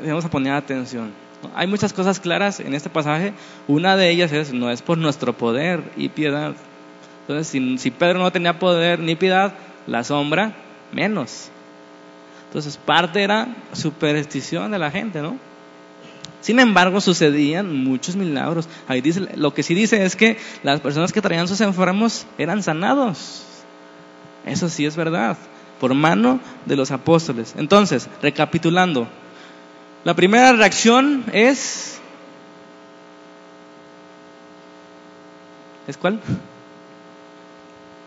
Speaker 1: debemos poner atención. Hay muchas cosas claras en este pasaje. Una de ellas es, no es por nuestro poder y piedad. Entonces, si, Pedro no tenía poder ni piedad, la sombra menos. Entonces, parte era superstición de la gente, ¿no? Sin embargo, sucedían muchos milagros. Ahí dice, lo que sí dice es que las personas que traían sus enfermos eran sanados. Eso sí es verdad, por mano de los apóstoles. Entonces, recapitulando, la primera reacción es... ¿Es cuál?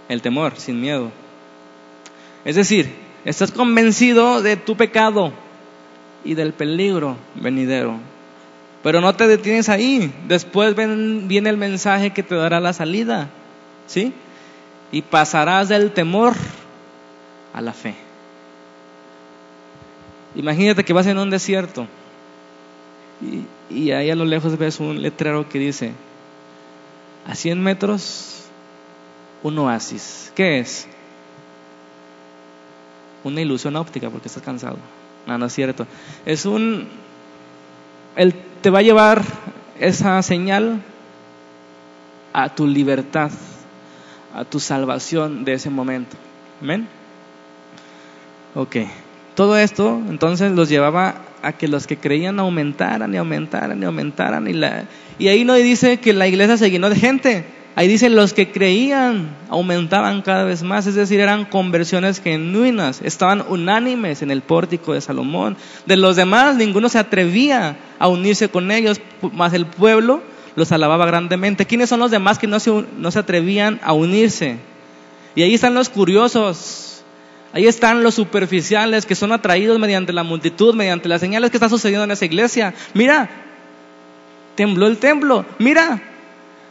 Speaker 1: El temor, sin miedo. Es decir, estás convencido de tu pecado y del peligro venidero. Pero no te detienes ahí. Después viene el mensaje que te dará la salida. ¿Sí? Y pasarás del temor a la fe. Imagínate que vas en un desierto y, ahí a lo lejos ves un letrero que dice, a 100 metros, un oasis. ¿Qué es? Una ilusión óptica porque estás cansado. No, no es cierto. Es un... Él te va a llevar esa señal a tu libertad, a tu salvación de ese momento. Amén. Ok. Todo esto entonces los llevaba a que los que creían aumentaran y aumentaran y aumentaran. Y, la, y ahí no dice que la iglesia se llenó de gente. Ahí dice los que creían aumentaban cada vez más, es decir, eran conversiones genuinas, estaban unánimes en el pórtico de Salomón. De los demás, ninguno se atrevía a unirse con ellos, más el pueblo los alababa grandemente. ¿Quiénes son los demás que no se, no se atrevían a unirse? Y ahí están los curiosos, Ahí están los superficiales que son atraídos mediante la multitud, mediante las señales que están sucediendo en esa iglesia. Mira, tembló el templo. Mira,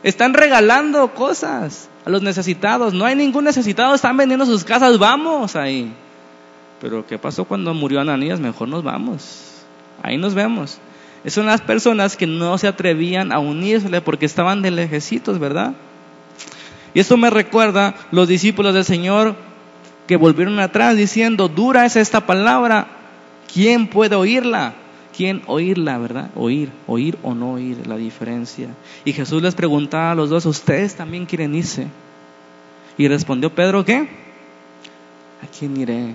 Speaker 1: están regalando cosas a los necesitados. No hay ningún necesitado, están vendiendo sus casas. Vamos ahí. Pero ¿qué pasó cuando murió Ananías? Mejor nos vamos. Ahí nos vemos. Son las personas que no se atrevían a unirse porque estaban de lejecitos, ¿verdad? Y esto me recuerda los discípulos del Señor volvieron atrás diciendo, dura es esta palabra, ¿quién puede oírla? ¿Quién oírla, verdad? Oír, oír o no oír, la diferencia. Y Jesús les preguntaba a los dos, ¿ustedes también quieren irse? Y respondió Pedro, ¿qué? ¿A quién iré?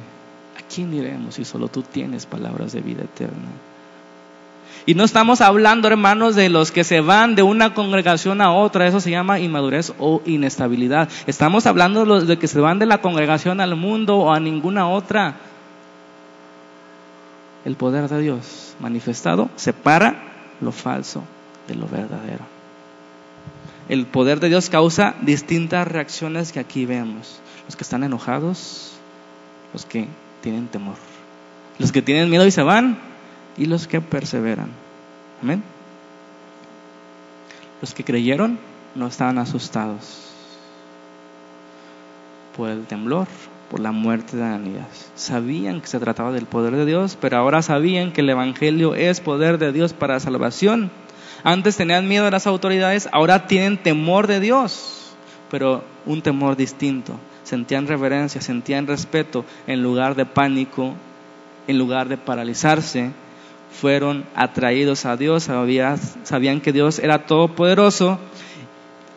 Speaker 1: ¿A quién iremos si solo tú tienes palabras de vida eterna? Y no estamos hablando, hermanos, de los que se van de una congregación a otra, eso se llama inmadurez o inestabilidad. Estamos hablando de los de que se van de la congregación al mundo o a ninguna otra. El poder de Dios manifestado separa lo falso de lo verdadero. El poder de Dios causa distintas reacciones que aquí vemos. Los que están enojados, los que tienen temor, los que tienen miedo y se van, y los que perseveran. Amén. Los que creyeron no estaban asustados por el temblor, por la muerte de Ananías. Sabían que se trataba del poder de Dios, pero ahora sabían que el Evangelio es poder de Dios para salvación. Antes tenían miedo de las autoridades, ahora tienen temor de Dios, pero un temor distinto. Sentían reverencia, sentían respeto en lugar de pánico, en lugar de paralizarse, fueron atraídos a Dios, sabían, que Dios era todopoderoso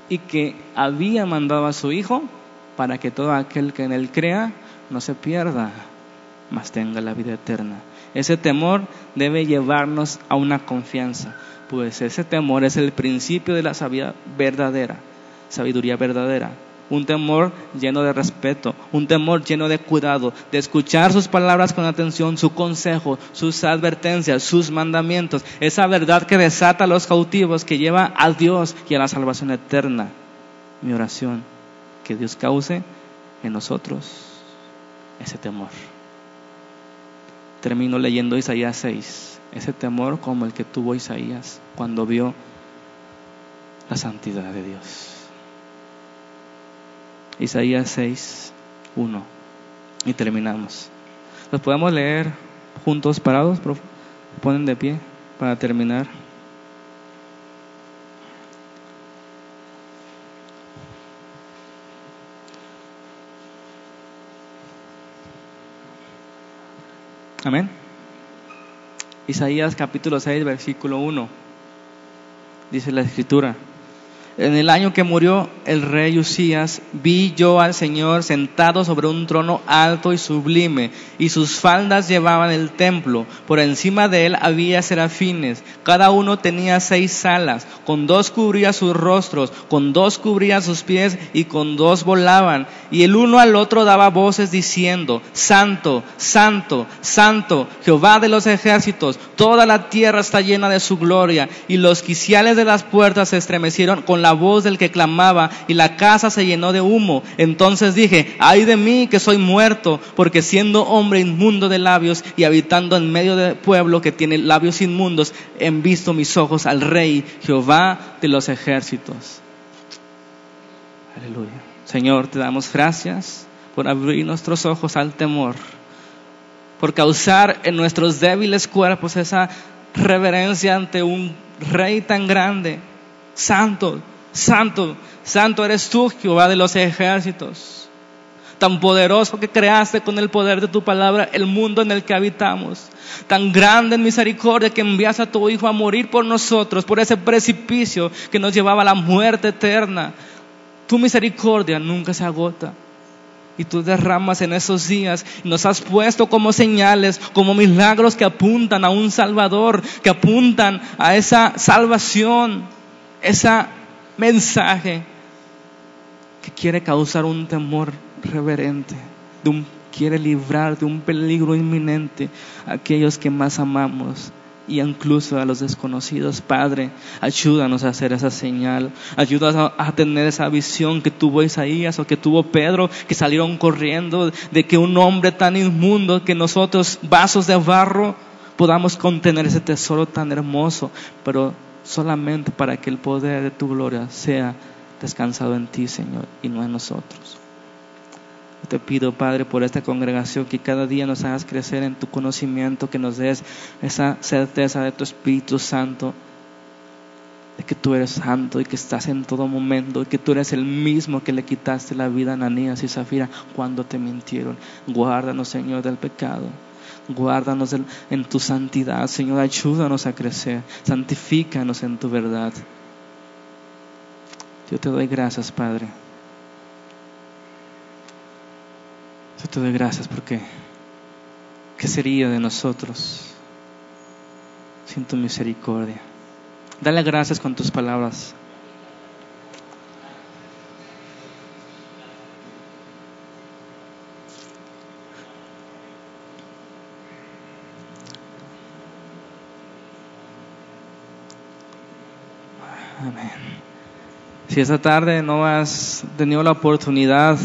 Speaker 1: y que había mandado a su Hijo para que todo aquel que en Él crea no se pierda, mas tenga la vida eterna. Ese temor debe llevarnos a una confianza, pues ese temor es el principio de la sabiduría verdadera, sabiduría verdadera un temor lleno de respeto, un temor lleno de cuidado, de escuchar sus palabras con atención, su consejo, sus advertencias, sus mandamientos, esa verdad que desata a los cautivos, que lleva a Dios y a la salvación eterna. Mi oración, que Dios cause en nosotros ese temor. Termino leyendo Isaías 6, ese temor como el que tuvo Isaías cuando vio la santidad de Dios. Isaías 6, 1. Y terminamos. ¿Los podemos leer juntos parados? Ponen de pie para terminar. Amén. Isaías capítulo 6, versículo 1. Dice la escritura. En el año que murió el rey Usías, vi yo al Señor sentado sobre un trono alto y sublime, y sus faldas llevaban el templo. Por encima de él había serafines, cada uno tenía seis alas, con dos cubría sus rostros, con dos cubría sus pies, y con dos volaban. Y el uno al otro daba voces diciendo, Santo, Santo, Santo, Jehová de los ejércitos, toda la tierra está llena de su gloria. Y los quiciales de las puertas se estremecieron con la voz del que clamaba y la casa se llenó de humo. Entonces dije, ay de mí que soy muerto, porque siendo hombre inmundo de labios y habitando en medio del pueblo que tiene labios inmundos, he visto mis ojos al Rey, Jehová de los ejércitos. Aleluya. Señor, te damos gracias por abrir nuestros ojos al temor, por causar en nuestros débiles cuerpos esa reverencia ante un Rey tan grande, santo, Santo, santo eres tú, Jehová de los ejércitos. Tan poderoso que creaste con el poder de tu palabra el mundo en el que habitamos. Tan grande en misericordia que envías a tu Hijo a morir por nosotros, por ese precipicio que nos llevaba a la muerte eterna. Tu misericordia nunca se agota. Y tú derramas en esos días, nos has puesto como señales, como milagros que apuntan a un Salvador, que apuntan a esa salvación, esa mensaje que quiere causar un temor reverente, de un, quiere librar de un peligro inminente a aquellos que más amamos y incluso a los desconocidos. Padre, ayúdanos a hacer esa señal, ayúdanos a, a, tener esa visión que tuvo Isaías o que tuvo Pedro, que salieron corriendo de que un hombre tan inmundo que nosotros, vasos de barro, podamos contener ese tesoro tan hermoso, pero solamente para que el poder de tu gloria sea descansado en ti, Señor, y no en nosotros. Te pido, Padre, por esta congregación, que cada día nos hagas crecer en tu conocimiento, que nos des esa certeza de tu Espíritu Santo, de que tú eres santo y que estás en todo momento y que tú eres el mismo que le quitaste la vida a Ananías y Zafira cuando te mintieron. Guárdanos, Señor, del pecado. Guárdanos en tu santidad, Señor. Ayúdanos a crecer. Santifícanos en tu verdad. Yo te doy gracias, Padre. Yo te doy gracias porque ¿qué sería de nosotros sin tu misericordia? Dale gracias con tus palabras. Amén. Si esta tarde no has tenido la oportunidad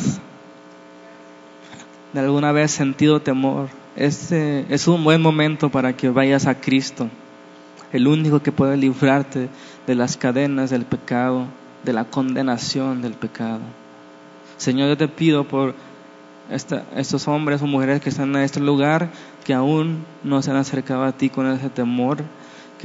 Speaker 1: de alguna vez sentido temor, este es un buen momento para que vayas a Cristo, el único que puede librarte de las cadenas del pecado, de la condenación del pecado. Señor, yo te pido por estos hombres o mujeres que están en este lugar, que aún no se han acercado a ti con ese temor,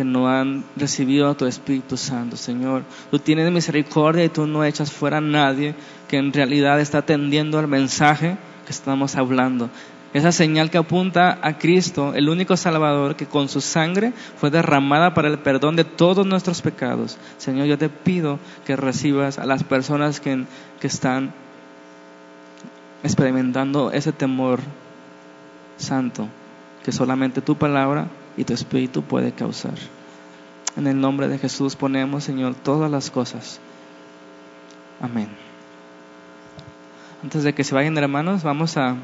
Speaker 1: que no han recibido a tu Espíritu Santo, Señor. Tú tienes misericordia y tú no echas fuera a nadie que en realidad está atendiendo al mensaje que estamos hablando. Esa señal que apunta a Cristo, el único Salvador que con su sangre fue derramada para el perdón de todos nuestros pecados. Señor, yo te pido que recibas a las personas que, que están experimentando ese temor santo que solamente tu palabra y tu espíritu puede causar. En el nombre de Jesús ponemos, Señor, todas las cosas. Amén. Antes de que se vayan hermanos, vamos a